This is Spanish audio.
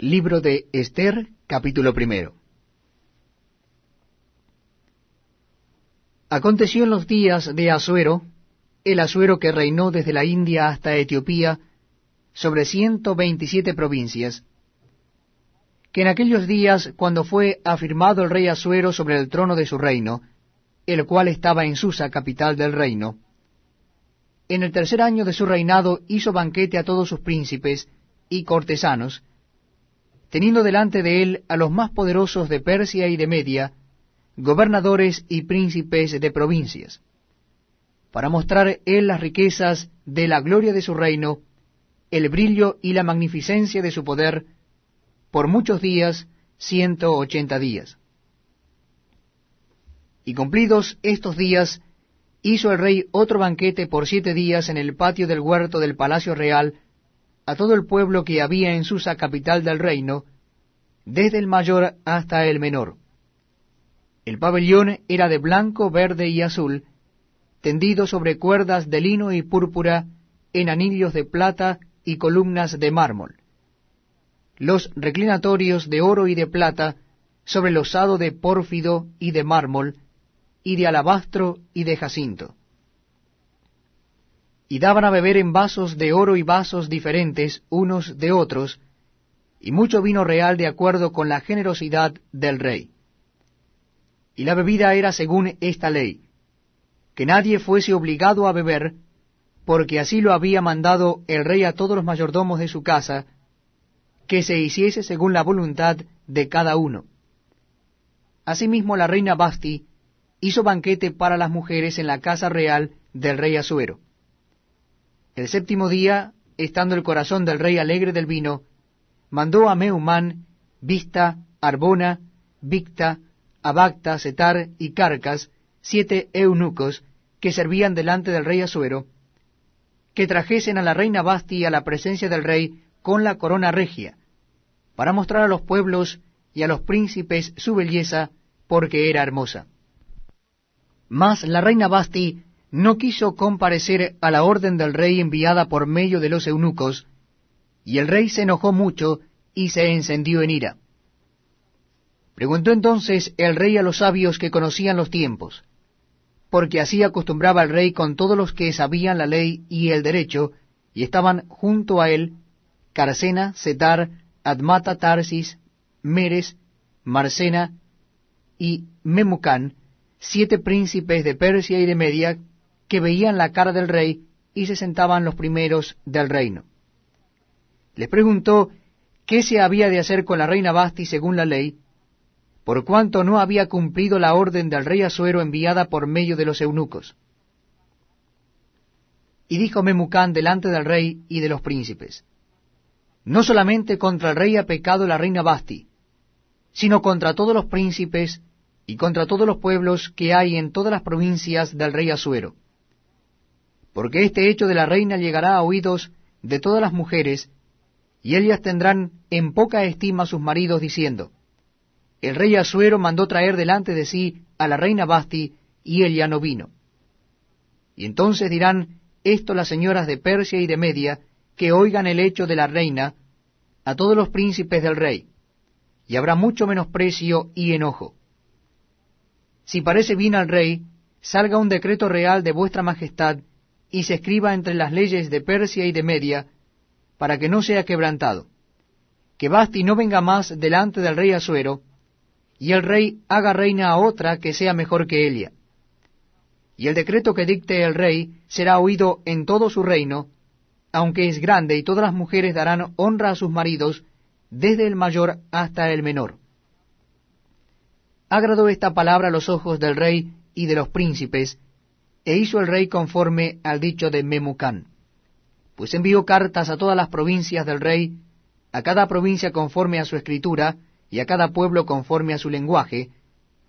Libro de Esther, capítulo primero. Aconteció en los días de Asuero, el Asuero que reinó desde la India hasta Etiopía, sobre ciento veintisiete provincias, que en aquellos días, cuando fue afirmado el rey Asuero sobre el trono de su reino, el cual estaba en Susa, capital del reino, en el tercer año de su reinado hizo banquete a todos sus príncipes y cortesanos, teniendo delante de él a los más poderosos de Persia y de Media, gobernadores y príncipes de provincias, para mostrar él las riquezas de la gloria de su reino, el brillo y la magnificencia de su poder, por muchos días, ciento ochenta días. Y cumplidos estos días, hizo el rey otro banquete por siete días en el patio del huerto del palacio real, a todo el pueblo que había en Susa, capital del reino, desde el mayor hasta el menor. El pabellón era de blanco, verde y azul, tendido sobre cuerdas de lino y púrpura, en anillos de plata y columnas de mármol. Los reclinatorios de oro y de plata, sobre losado de pórfido y de mármol, y de alabastro y de jacinto y daban a beber en vasos de oro y vasos diferentes unos de otros, y mucho vino real de acuerdo con la generosidad del rey. Y la bebida era según esta ley, que nadie fuese obligado a beber, porque así lo había mandado el rey a todos los mayordomos de su casa, que se hiciese según la voluntad de cada uno. Asimismo la reina Basti hizo banquete para las mujeres en la casa real del rey Asuero el séptimo día, estando el corazón del rey alegre del vino, mandó a Meumán, Vista, Arbona, Victa, Abacta, Setar y Carcas, siete eunucos que servían delante del rey Asuero, que trajesen a la reina Basti a la presencia del rey con la corona regia, para mostrar a los pueblos y a los príncipes su belleza, porque era hermosa. Mas la reina Basti no quiso comparecer a la orden del rey enviada por medio de los eunucos, y el rey se enojó mucho y se encendió en ira. Preguntó entonces el rey a los sabios que conocían los tiempos, porque así acostumbraba el rey con todos los que sabían la ley y el derecho, y estaban junto a él Carcena, Setar, Admata, Tarsis, Meres, Marcena y Memucán, siete príncipes de Persia y de Media, que veían la cara del rey y se sentaban los primeros del reino. Les preguntó qué se había de hacer con la reina Basti según la ley, por cuanto no había cumplido la orden del rey Asuero enviada por medio de los eunucos. Y dijo Memucán delante del rey y de los príncipes, No solamente contra el rey ha pecado la reina Basti, sino contra todos los príncipes y contra todos los pueblos que hay en todas las provincias del rey Asuero porque este hecho de la reina llegará a oídos de todas las mujeres, y ellas tendrán en poca estima a sus maridos, diciendo, El rey Asuero mandó traer delante de sí a la reina Basti, y ella no vino. Y entonces dirán esto las señoras de Persia y de Media, que oigan el hecho de la reina, a todos los príncipes del rey, y habrá mucho menosprecio y enojo. Si parece bien al rey, salga un decreto real de vuestra majestad, y se escriba entre las leyes de Persia y de Media, para que no sea quebrantado, que Basti no venga más delante del rey Asuero, y el rey haga reina a otra que sea mejor que ella. Y el decreto que dicte el rey será oído en todo su reino, aunque es grande, y todas las mujeres darán honra a sus maridos, desde el mayor hasta el menor. Agradó esta palabra a los ojos del rey y de los príncipes, e hizo el rey conforme al dicho de Memucán, pues envió cartas a todas las provincias del rey, a cada provincia conforme a su escritura, y a cada pueblo conforme a su lenguaje,